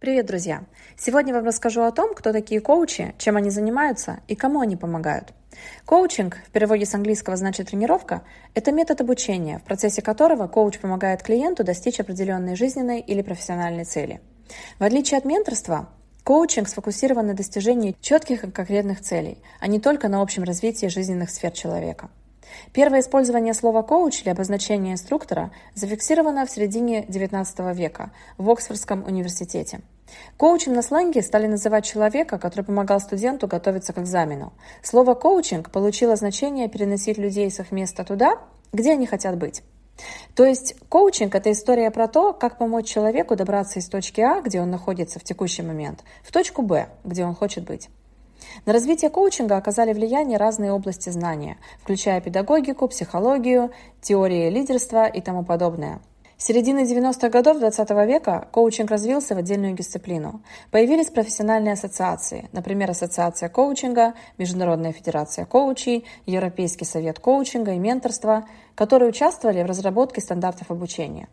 Привет, друзья! Сегодня я вам расскажу о том, кто такие коучи, чем они занимаются и кому они помогают. Коучинг, в переводе с английского значит тренировка, это метод обучения, в процессе которого коуч помогает клиенту достичь определенной жизненной или профессиональной цели. В отличие от менторства, коучинг сфокусирован на достижении четких и конкретных целей, а не только на общем развитии жизненных сфер человека. Первое использование слова «коуч» для обозначения инструктора зафиксировано в середине XIX века в Оксфордском университете. Коучем на сленге стали называть человека, который помогал студенту готовиться к экзамену. Слово «коучинг» получило значение переносить людей с их места туда, где они хотят быть. То есть коучинг – это история про то, как помочь человеку добраться из точки А, где он находится в текущий момент, в точку Б, где он хочет быть. На развитие коучинга оказали влияние разные области знания, включая педагогику, психологию, теории лидерства и тому подобное. С середины 90-х годов 20 века коучинг развился в отдельную дисциплину. Появились профессиональные ассоциации, например, Ассоциация коучинга, Международная федерация коучей, Европейский совет коучинга и менторства, которые участвовали в разработке стандартов обучения.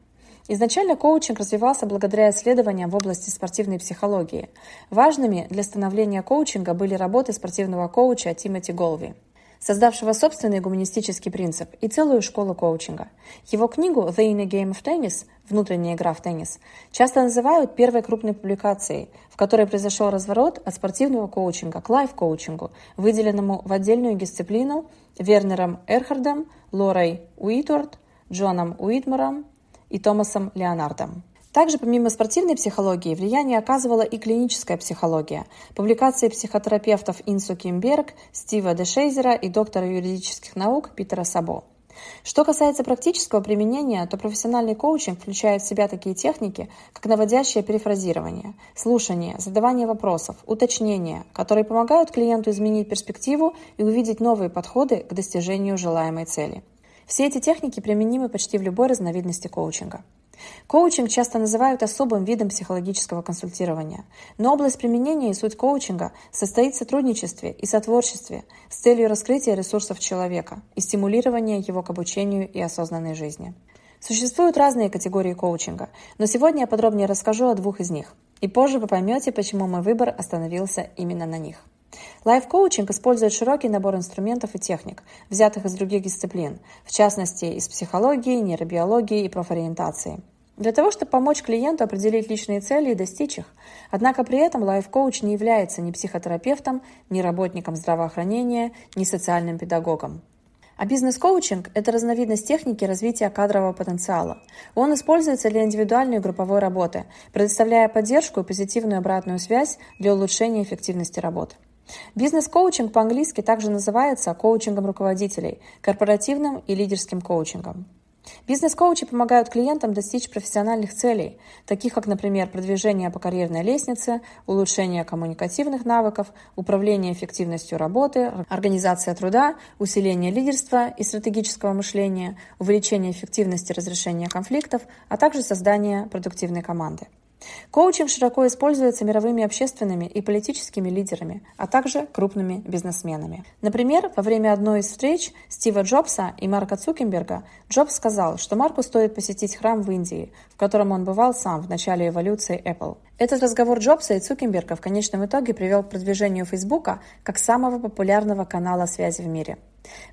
Изначально коучинг развивался благодаря исследованиям в области спортивной психологии. Важными для становления коучинга были работы спортивного коуча Тимоти Голви, создавшего собственный гуманистический принцип и целую школу коучинга. Его книгу «The Inner Game of Tennis» «Внутренняя игра в теннис» часто называют первой крупной публикацией, в которой произошел разворот от спортивного коучинга к лайф-коучингу, выделенному в отдельную дисциплину Вернером Эрхардом, Лорой Уитворд, Джоном Уитмором и Томасом Леонардом. Также помимо спортивной психологии влияние оказывала и клиническая психология. Публикации психотерапевтов Инсу Кимберг, Стива Дешейзера и доктора юридических наук Питера Сабо. Что касается практического применения, то профессиональный коучинг включает в себя такие техники, как наводящее перефразирование, слушание, задавание вопросов, уточнение, которые помогают клиенту изменить перспективу и увидеть новые подходы к достижению желаемой цели. Все эти техники применимы почти в любой разновидности коучинга. Коучинг часто называют особым видом психологического консультирования, но область применения и суть коучинга состоит в сотрудничестве и сотворчестве с целью раскрытия ресурсов человека и стимулирования его к обучению и осознанной жизни. Существуют разные категории коучинга, но сегодня я подробнее расскажу о двух из них, и позже вы поймете, почему мой выбор остановился именно на них. Лайф-коучинг использует широкий набор инструментов и техник, взятых из других дисциплин, в частности, из психологии, нейробиологии и профориентации. Для того, чтобы помочь клиенту определить личные цели и достичь их. Однако при этом лайф-коуч не является ни психотерапевтом, ни работником здравоохранения, ни социальным педагогом. А бизнес-коучинг – это разновидность техники развития кадрового потенциала. Он используется для индивидуальной и групповой работы, предоставляя поддержку и позитивную обратную связь для улучшения эффективности работы. Бизнес-коучинг по-английски также называется коучингом руководителей, корпоративным и лидерским коучингом. Бизнес-коучи помогают клиентам достичь профессиональных целей, таких как, например, продвижение по карьерной лестнице, улучшение коммуникативных навыков, управление эффективностью работы, организация труда, усиление лидерства и стратегического мышления, увеличение эффективности разрешения конфликтов, а также создание продуктивной команды. Коучинг широко используется мировыми общественными и политическими лидерами, а также крупными бизнесменами. Например, во время одной из встреч Стива Джобса и Марка Цукенберга Джобс сказал, что Марку стоит посетить храм в Индии, в котором он бывал сам в начале эволюции Apple. Этот разговор Джобса и Цукенберга в конечном итоге привел к продвижению Фейсбука как самого популярного канала связи в мире.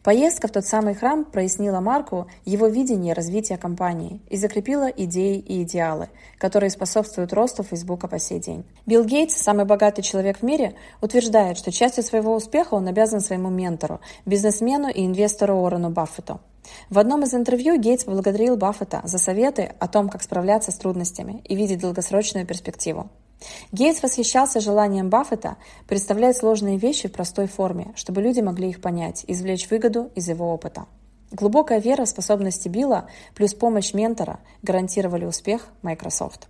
Поездка в тот самый храм прояснила Марку его видение развития компании и закрепила идеи и идеалы, которые способствуют росту Фейсбука по сей день. Билл Гейтс, самый богатый человек в мире, утверждает, что частью своего успеха он обязан своему ментору, бизнесмену и инвестору Уоррену Баффету. В одном из интервью Гейтс поблагодарил Баффета за советы о том, как справляться с трудностями и видеть долгосрочную перспективу. Гейтс восхищался желанием Баффета представлять сложные вещи в простой форме, чтобы люди могли их понять, извлечь выгоду из его опыта. Глубокая вера в способности Билла плюс помощь ментора гарантировали успех Microsoft.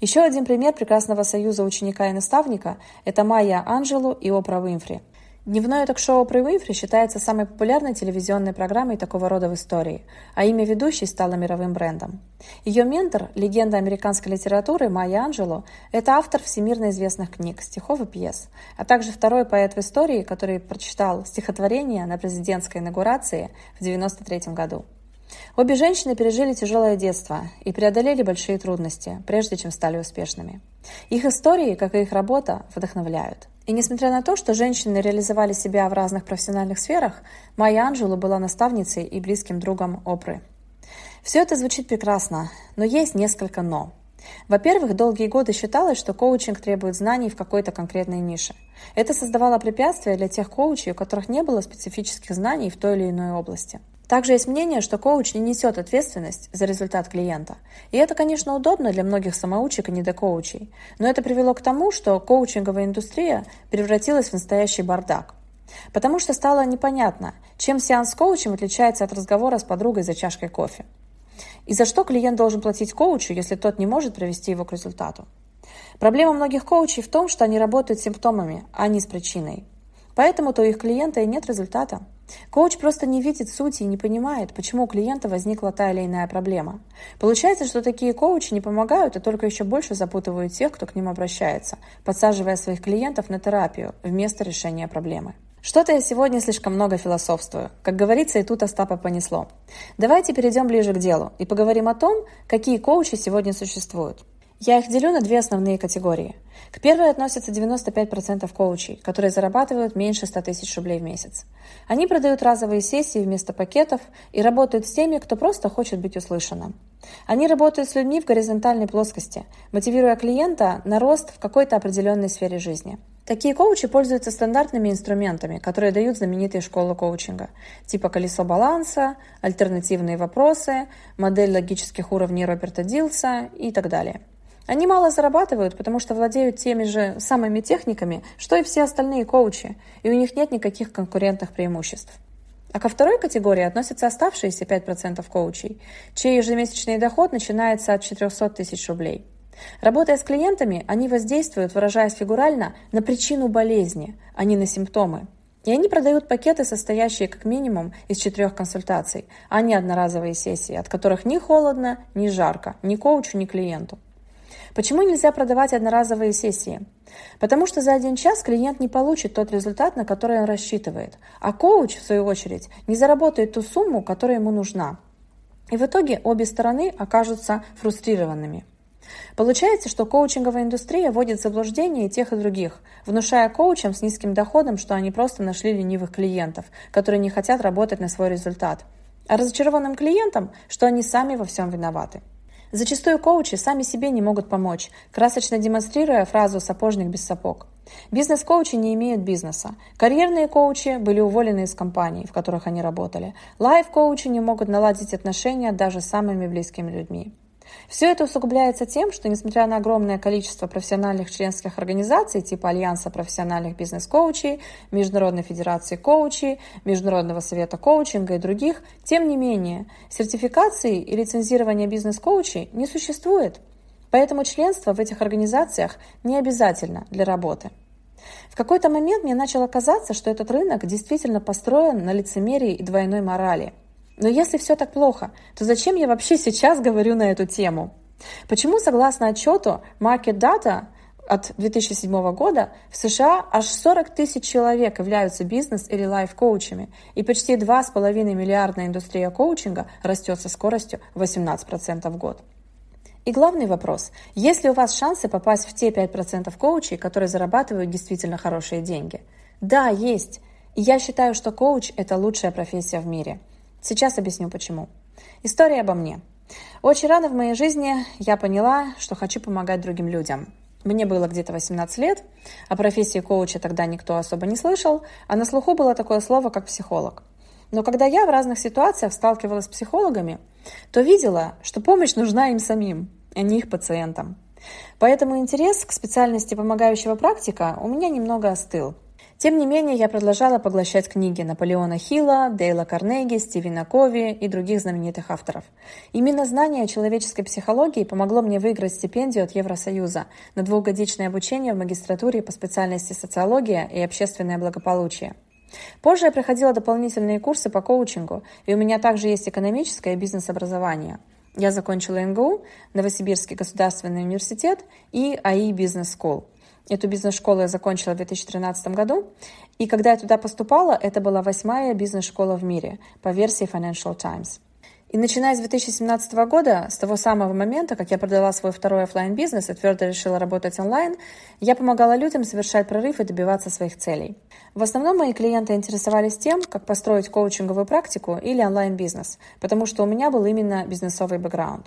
Еще один пример прекрасного союза ученика и наставника – это Майя Анджелу и Опра Уинфри – Дневное ток-шоу при Уинфри считается самой популярной телевизионной программой такого рода в истории, а имя ведущей стало мировым брендом. Ее ментор, легенда американской литературы Майя Анджело, это автор всемирно известных книг, стихов и пьес, а также второй поэт в истории, который прочитал стихотворение на президентской инаугурации в 1993 году. Обе женщины пережили тяжелое детство и преодолели большие трудности, прежде чем стали успешными. Их истории, как и их работа, вдохновляют. И несмотря на то, что женщины реализовали себя в разных профессиональных сферах, Майя Анджелу была наставницей и близким другом Опры. Все это звучит прекрасно, но есть несколько «но». Во-первых, долгие годы считалось, что коучинг требует знаний в какой-то конкретной нише. Это создавало препятствия для тех коучей, у которых не было специфических знаний в той или иной области. Также есть мнение, что коуч не несет ответственность за результат клиента. И это, конечно, удобно для многих самоучек и недокоучей. Но это привело к тому, что коучинговая индустрия превратилась в настоящий бардак. Потому что стало непонятно, чем сеанс с коучем отличается от разговора с подругой за чашкой кофе. И за что клиент должен платить коучу, если тот не может привести его к результату. Проблема многих коучей в том, что они работают с симптомами, а не с причиной. Поэтому-то у их клиента и нет результата. Коуч просто не видит сути и не понимает, почему у клиента возникла та или иная проблема. Получается, что такие коучи не помогают, а только еще больше запутывают тех, кто к ним обращается, подсаживая своих клиентов на терапию вместо решения проблемы. Что-то я сегодня слишком много философствую. Как говорится, и тут Остапа понесло. Давайте перейдем ближе к делу и поговорим о том, какие коучи сегодня существуют. Я их делю на две основные категории. К первой относятся 95% коучей, которые зарабатывают меньше 100 тысяч рублей в месяц. Они продают разовые сессии вместо пакетов и работают с теми, кто просто хочет быть услышанным. Они работают с людьми в горизонтальной плоскости, мотивируя клиента на рост в какой-то определенной сфере жизни. Такие коучи пользуются стандартными инструментами, которые дают знаменитые школы коучинга, типа колесо баланса, альтернативные вопросы, модель логических уровней Роберта Дилса и так далее. Они мало зарабатывают, потому что владеют теми же самыми техниками, что и все остальные коучи, и у них нет никаких конкурентных преимуществ. А ко второй категории относятся оставшиеся 5% коучей, чей ежемесячный доход начинается от 400 тысяч рублей. Работая с клиентами, они воздействуют, выражаясь фигурально, на причину болезни, а не на симптомы. И они продают пакеты, состоящие как минимум из четырех консультаций, а не одноразовые сессии, от которых ни холодно, ни жарко, ни коучу, ни клиенту. Почему нельзя продавать одноразовые сессии? Потому что за один час клиент не получит тот результат, на который он рассчитывает, а коуч, в свою очередь, не заработает ту сумму, которая ему нужна. И в итоге обе стороны окажутся фрустрированными. Получается, что коучинговая индустрия вводит в заблуждение и тех, и других, внушая коучам с низким доходом, что они просто нашли ленивых клиентов, которые не хотят работать на свой результат, а разочарованным клиентам, что они сами во всем виноваты. Зачастую коучи сами себе не могут помочь, красочно демонстрируя фразу «сапожник без сапог». Бизнес-коучи не имеют бизнеса. Карьерные коучи были уволены из компаний, в которых они работали. Лайф-коучи не могут наладить отношения даже с самыми близкими людьми. Все это усугубляется тем, что несмотря на огромное количество профессиональных членских организаций типа Альянса профессиональных бизнес-коучей, Международной федерации коучей, Международного совета коучинга и других, тем не менее, сертификации и лицензирования бизнес-коучей не существует. Поэтому членство в этих организациях не обязательно для работы. В какой-то момент мне начало казаться, что этот рынок действительно построен на лицемерии и двойной морали – но если все так плохо, то зачем я вообще сейчас говорю на эту тему? Почему, согласно отчету Market Data от 2007 года, в США аж 40 тысяч человек являются бизнес- или лайф-коучами, и почти 2,5 миллиардная индустрия коучинга растет со скоростью 18% в год? И главный вопрос, есть ли у вас шансы попасть в те 5% коучей, которые зарабатывают действительно хорошие деньги? Да, есть. И я считаю, что коуч – это лучшая профессия в мире – Сейчас объясню почему. История обо мне. Очень рано в моей жизни я поняла, что хочу помогать другим людям. Мне было где-то 18 лет, о профессии коуча тогда никто особо не слышал, а на слуху было такое слово, как психолог. Но когда я в разных ситуациях сталкивалась с психологами, то видела, что помощь нужна им самим, а не их пациентам. Поэтому интерес к специальности помогающего практика у меня немного остыл. Тем не менее, я продолжала поглощать книги Наполеона Хилла, Дейла Карнеги, Стивена Кови и других знаменитых авторов. Именно знание человеческой психологии помогло мне выиграть стипендию от Евросоюза на двухгодичное обучение в магистратуре по специальности социология и общественное благополучие. Позже я проходила дополнительные курсы по коучингу, и у меня также есть экономическое и бизнес-образование. Я закончила НГУ, Новосибирский государственный университет и АИ Бизнес School – Эту бизнес-школу я закончила в 2013 году. И когда я туда поступала, это была восьмая бизнес-школа в мире по версии Financial Times. И начиная с 2017 года, с того самого момента, как я продала свой второй офлайн бизнес и твердо решила работать онлайн, я помогала людям совершать прорыв и добиваться своих целей. В основном мои клиенты интересовались тем, как построить коучинговую практику или онлайн-бизнес, потому что у меня был именно бизнесовый бэкграунд.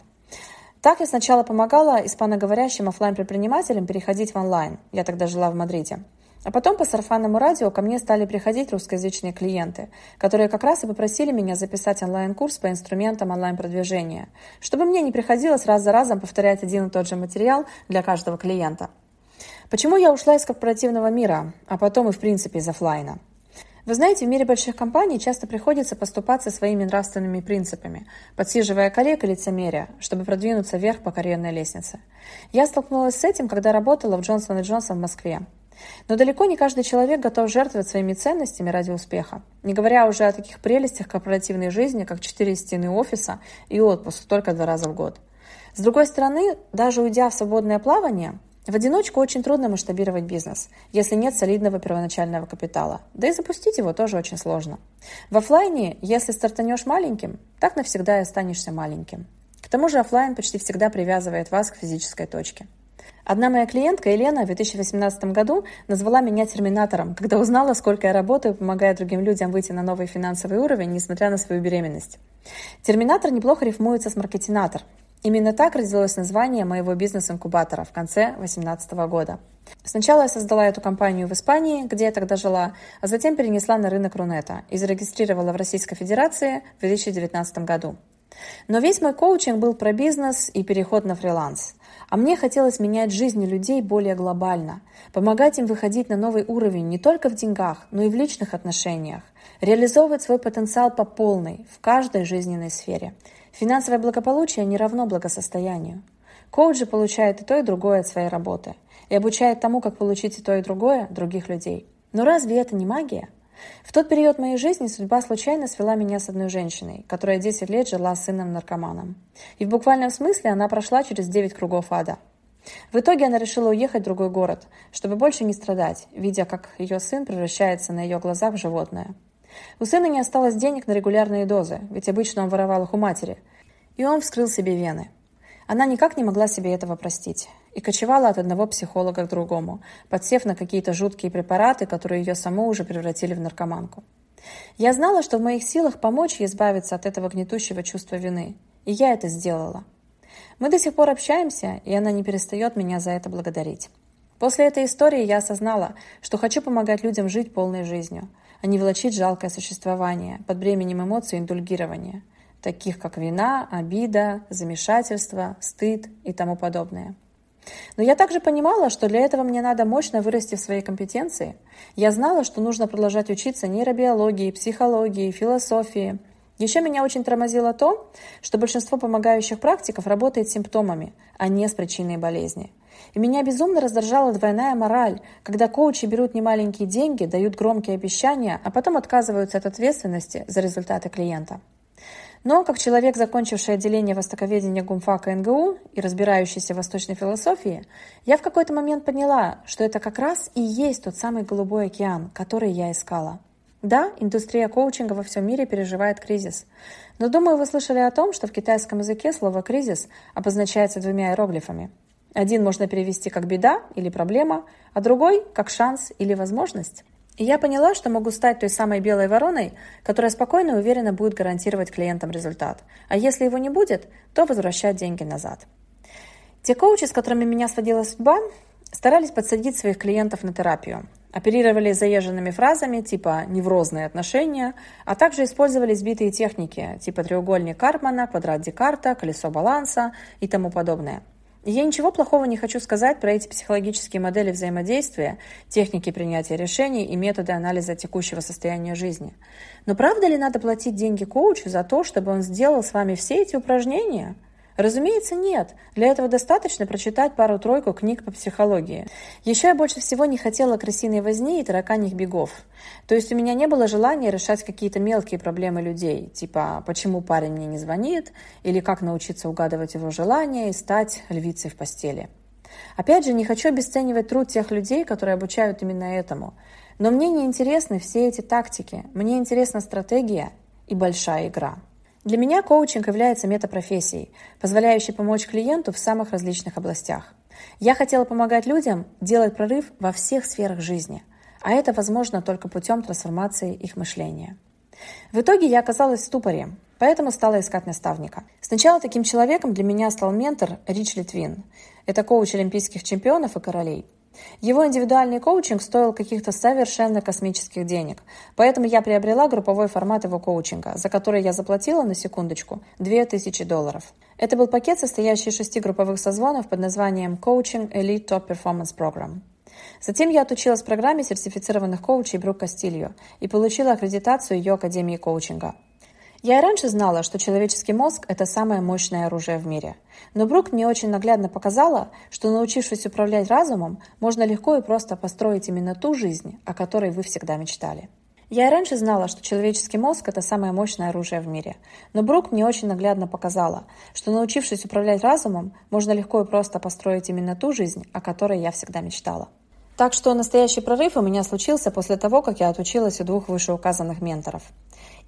Так я сначала помогала испаноговорящим офлайн предпринимателям переходить в онлайн. Я тогда жила в Мадриде. А потом по сарафанному радио ко мне стали приходить русскоязычные клиенты, которые как раз и попросили меня записать онлайн-курс по инструментам онлайн-продвижения, чтобы мне не приходилось раз за разом повторять один и тот же материал для каждого клиента. Почему я ушла из корпоративного мира, а потом и в принципе из офлайна? Вы знаете, в мире больших компаний часто приходится поступаться своими нравственными принципами, подсиживая коллег и лицемерия, чтобы продвинуться вверх по карьерной лестнице. Я столкнулась с этим, когда работала в Джонсон Джонсон в Москве. Но далеко не каждый человек готов жертвовать своими ценностями ради успеха. Не говоря уже о таких прелестях корпоративной жизни, как четыре стены офиса и отпуск только два раза в год. С другой стороны, даже уйдя в свободное плавание, в одиночку очень трудно масштабировать бизнес, если нет солидного первоначального капитала. Да и запустить его тоже очень сложно. В офлайне, если стартанешь маленьким, так навсегда и останешься маленьким. К тому же офлайн почти всегда привязывает вас к физической точке. Одна моя клиентка, Елена, в 2018 году назвала меня терминатором, когда узнала, сколько я работаю, помогая другим людям выйти на новый финансовый уровень, несмотря на свою беременность. Терминатор неплохо рифмуется с маркетинатор. Именно так родилось название моего бизнес-инкубатора в конце 2018 года. Сначала я создала эту компанию в Испании, где я тогда жила, а затем перенесла на рынок Рунета и зарегистрировала в Российской Федерации в 2019 году. Но весь мой коучинг был про бизнес и переход на фриланс – а мне хотелось менять жизни людей более глобально, помогать им выходить на новый уровень не только в деньгах, но и в личных отношениях, реализовывать свой потенциал по полной, в каждой жизненной сфере. Финансовое благополучие не равно благосостоянию. Коуч же получает и то, и другое от своей работы и обучает тому, как получить и то, и другое других людей. Но разве это не магия? В тот период моей жизни судьба случайно свела меня с одной женщиной, которая 10 лет жила с сыном-наркоманом. И в буквальном смысле она прошла через 9 кругов ада. В итоге она решила уехать в другой город, чтобы больше не страдать, видя, как ее сын превращается на ее глазах в животное. У сына не осталось денег на регулярные дозы, ведь обычно он воровал их у матери, и он вскрыл себе вены. Она никак не могла себе этого простить и кочевала от одного психолога к другому, подсев на какие-то жуткие препараты, которые ее саму уже превратили в наркоманку. Я знала, что в моих силах помочь ей избавиться от этого гнетущего чувства вины, и я это сделала. Мы до сих пор общаемся, и она не перестает меня за это благодарить. После этой истории я осознала, что хочу помогать людям жить полной жизнью, а не влачить жалкое существование под бременем эмоций и индульгирования, таких как вина, обида, замешательство, стыд и тому подобное. Но я также понимала, что для этого мне надо мощно вырасти в своей компетенции. Я знала, что нужно продолжать учиться нейробиологии, психологии, философии. Еще меня очень тормозило то, что большинство помогающих практиков работает с симптомами, а не с причиной болезни. И меня безумно раздражала двойная мораль, когда коучи берут немаленькие деньги, дают громкие обещания, а потом отказываются от ответственности за результаты клиента. Но, как человек, закончивший отделение востоковедения гумфака НГУ и разбирающийся в восточной философии, я в какой-то момент поняла, что это как раз и есть тот самый голубой океан, который я искала. Да, индустрия коучинга во всем мире переживает кризис. Но думаю, вы слышали о том, что в китайском языке слово «кризис» обозначается двумя иероглифами. Один можно перевести как «беда» или «проблема», а другой – как «шанс» или «возможность». И я поняла, что могу стать той самой белой вороной, которая спокойно и уверенно будет гарантировать клиентам результат. А если его не будет, то возвращать деньги назад. Те коучи, с которыми меня сводила судьба, старались подсадить своих клиентов на терапию. Оперировали заезженными фразами типа «неврозные отношения», а также использовали сбитые техники типа треугольник Карпмана, квадрат Декарта, колесо баланса и тому подобное – я ничего плохого не хочу сказать про эти психологические модели взаимодействия, техники принятия решений и методы анализа текущего состояния жизни. Но правда ли надо платить деньги коучу за то, чтобы он сделал с вами все эти упражнения – Разумеется, нет. Для этого достаточно прочитать пару-тройку книг по психологии. Еще я больше всего не хотела крысиной возни и тараканьих бегов. То есть у меня не было желания решать какие-то мелкие проблемы людей, типа «почему парень мне не звонит?» или «как научиться угадывать его желания и стать львицей в постели». Опять же, не хочу обесценивать труд тех людей, которые обучают именно этому. Но мне не интересны все эти тактики. Мне интересна стратегия и большая игра. Для меня коучинг является метапрофессией, позволяющей помочь клиенту в самых различных областях. Я хотела помогать людям делать прорыв во всех сферах жизни, а это возможно только путем трансформации их мышления. В итоге я оказалась в ступоре, поэтому стала искать наставника. Сначала таким человеком для меня стал ментор Рич Литвин. Это коуч олимпийских чемпионов и королей. Его индивидуальный коучинг стоил каких-то совершенно космических денег, поэтому я приобрела групповой формат его коучинга, за который я заплатила, на секундочку, 2000 долларов. Это был пакет, состоящий из шести групповых созвонов под названием Coaching Elite Top Performance Program. Затем я отучилась в программе сертифицированных коучей Брук Кастильо и получила аккредитацию ее Академии коучинга. Я и раньше знала, что человеческий мозг – это самое мощное оружие в мире. Но Брук мне очень наглядно показала, что научившись управлять разумом, можно легко и просто построить именно ту жизнь, о которой вы всегда мечтали. Я и раньше знала, что человеческий мозг – это самое мощное оружие в мире. Но Брук мне очень наглядно показала, что научившись управлять разумом, можно легко и просто построить именно ту жизнь, о которой я всегда мечтала. Так что настоящий прорыв у меня случился после того, как я отучилась у двух вышеуказанных менторов.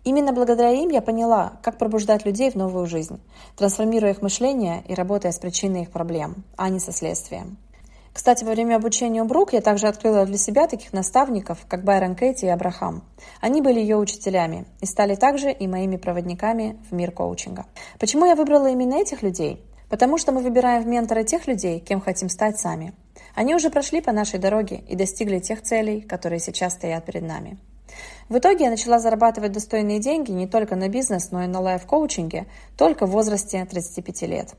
Именно благодаря им я поняла, как пробуждать людей в новую жизнь, трансформируя их мышление и работая с причиной их проблем, а не со следствием. Кстати, во время обучения у Брук я также открыла для себя таких наставников, как Байрон Кэти и Абрахам. Они были ее учителями и стали также и моими проводниками в мир коучинга. Почему я выбрала именно этих людей? Потому что мы выбираем в менторы тех людей, кем хотим стать сами. Они уже прошли по нашей дороге и достигли тех целей, которые сейчас стоят перед нами. В итоге я начала зарабатывать достойные деньги не только на бизнес, но и на лайф-коучинге только в возрасте 35 лет.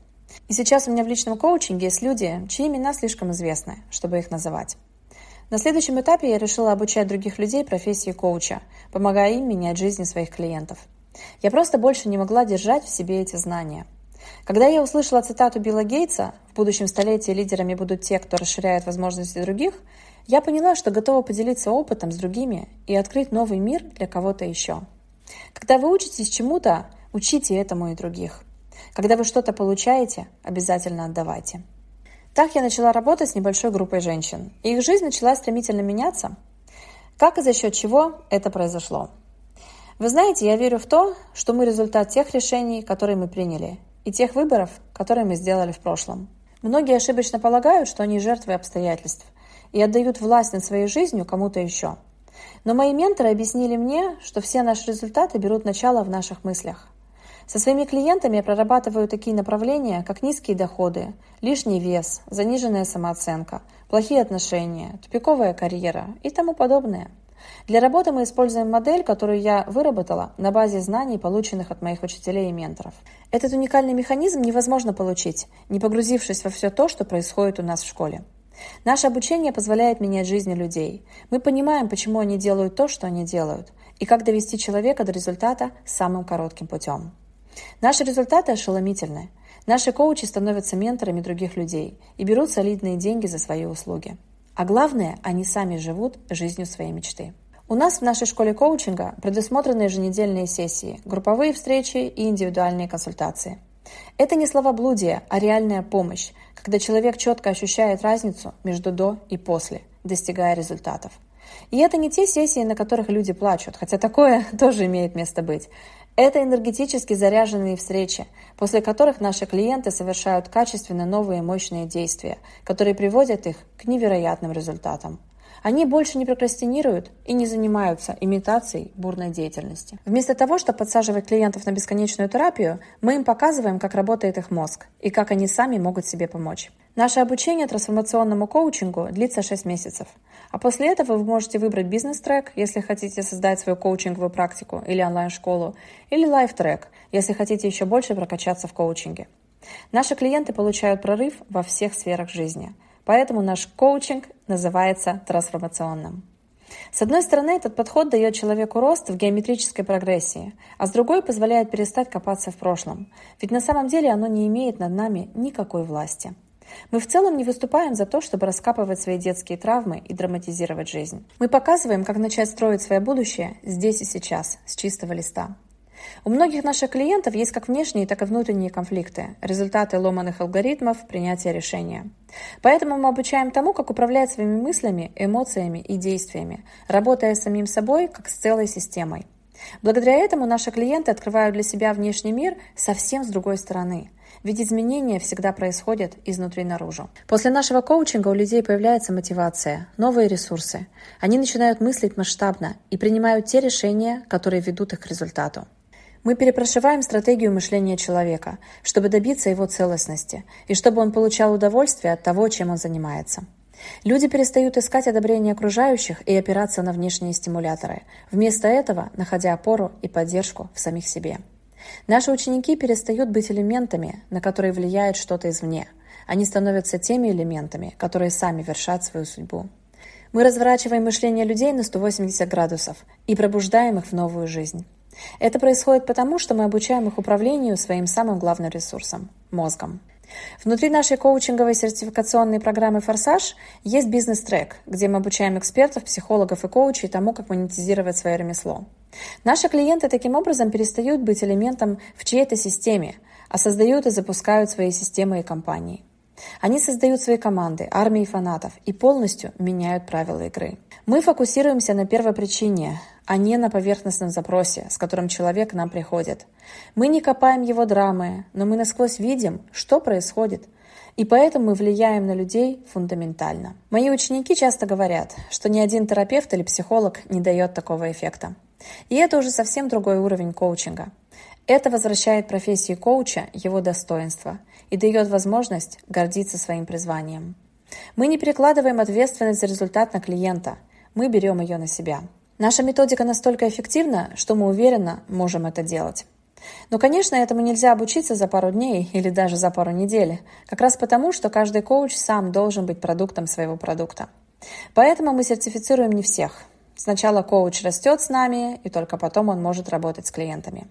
И сейчас у меня в личном коучинге есть люди, чьи имена слишком известны, чтобы их называть. На следующем этапе я решила обучать других людей профессии коуча, помогая им менять жизни своих клиентов. Я просто больше не могла держать в себе эти знания – когда я услышала цитату Билла Гейтса «В будущем столетии лидерами будут те, кто расширяет возможности других», я поняла, что готова поделиться опытом с другими и открыть новый мир для кого-то еще. Когда вы учитесь чему-то, учите этому и других. Когда вы что-то получаете, обязательно отдавайте. Так я начала работать с небольшой группой женщин, их жизнь начала стремительно меняться. Как и за счет чего это произошло? Вы знаете, я верю в то, что мы результат тех решений, которые мы приняли, и тех выборов, которые мы сделали в прошлом. Многие ошибочно полагают, что они жертвы обстоятельств и отдают власть над своей жизнью кому-то еще. Но мои менторы объяснили мне, что все наши результаты берут начало в наших мыслях. Со своими клиентами я прорабатываю такие направления, как низкие доходы, лишний вес, заниженная самооценка, плохие отношения, тупиковая карьера и тому подобное – для работы мы используем модель, которую я выработала на базе знаний, полученных от моих учителей и менторов. Этот уникальный механизм невозможно получить, не погрузившись во все то, что происходит у нас в школе. Наше обучение позволяет менять жизни людей. Мы понимаем, почему они делают то, что они делают, и как довести человека до результата самым коротким путем. Наши результаты ошеломительны. Наши коучи становятся менторами других людей и берут солидные деньги за свои услуги. А главное, они сами живут жизнью своей мечты. У нас в нашей школе коучинга предусмотрены еженедельные сессии, групповые встречи и индивидуальные консультации. Это не словоблудие, а реальная помощь, когда человек четко ощущает разницу между до и после, достигая результатов. И это не те сессии, на которых люди плачут, хотя такое тоже имеет место быть. Это энергетически заряженные встречи, после которых наши клиенты совершают качественно новые мощные действия, которые приводят их к невероятным результатам. Они больше не прокрастинируют и не занимаются имитацией бурной деятельности. Вместо того, чтобы подсаживать клиентов на бесконечную терапию, мы им показываем, как работает их мозг и как они сами могут себе помочь. Наше обучение трансформационному коучингу длится 6 месяцев. А после этого вы можете выбрать бизнес-трек, если хотите создать свою коучинговую практику или онлайн-школу, или лайф-трек, если хотите еще больше прокачаться в коучинге. Наши клиенты получают прорыв во всех сферах жизни, поэтому наш коучинг называется трансформационным. С одной стороны, этот подход дает человеку рост в геометрической прогрессии, а с другой позволяет перестать копаться в прошлом, ведь на самом деле оно не имеет над нами никакой власти. Мы в целом не выступаем за то, чтобы раскапывать свои детские травмы и драматизировать жизнь. Мы показываем, как начать строить свое будущее здесь и сейчас, с чистого листа. У многих наших клиентов есть как внешние, так и внутренние конфликты, результаты ломаных алгоритмов принятия решения. Поэтому мы обучаем тому, как управлять своими мыслями, эмоциями и действиями, работая с самим собой, как с целой системой. Благодаря этому наши клиенты открывают для себя внешний мир совсем с другой стороны. Ведь изменения всегда происходят изнутри наружу. После нашего коучинга у людей появляется мотивация, новые ресурсы. Они начинают мыслить масштабно и принимают те решения, которые ведут их к результату. Мы перепрошиваем стратегию мышления человека, чтобы добиться его целостности и чтобы он получал удовольствие от того, чем он занимается. Люди перестают искать одобрение окружающих и опираться на внешние стимуляторы, вместо этого находя опору и поддержку в самих себе. Наши ученики перестают быть элементами, на которые влияет что-то извне. Они становятся теми элементами, которые сами вершат свою судьбу. Мы разворачиваем мышление людей на 180 градусов и пробуждаем их в новую жизнь. Это происходит потому, что мы обучаем их управлению своим самым главным ресурсом – мозгом. Внутри нашей коучинговой сертификационной программы «Форсаж» есть бизнес-трек, где мы обучаем экспертов, психологов и коучей тому, как монетизировать свое ремесло. Наши клиенты таким образом перестают быть элементом в чьей-то системе, а создают и запускают свои системы и компании. Они создают свои команды, армии фанатов и полностью меняют правила игры. Мы фокусируемся на первой причине, а не на поверхностном запросе, с которым человек к нам приходит. Мы не копаем его драмы, но мы насквозь видим, что происходит. И поэтому мы влияем на людей фундаментально. Мои ученики часто говорят, что ни один терапевт или психолог не дает такого эффекта. И это уже совсем другой уровень коучинга. Это возвращает профессии коуча его достоинство и дает возможность гордиться своим призванием. Мы не перекладываем ответственность за результат на клиента, мы берем ее на себя. Наша методика настолько эффективна, что мы уверенно можем это делать. Но, конечно, этому нельзя обучиться за пару дней или даже за пару недель, как раз потому, что каждый коуч сам должен быть продуктом своего продукта. Поэтому мы сертифицируем не всех. Сначала коуч растет с нами, и только потом он может работать с клиентами.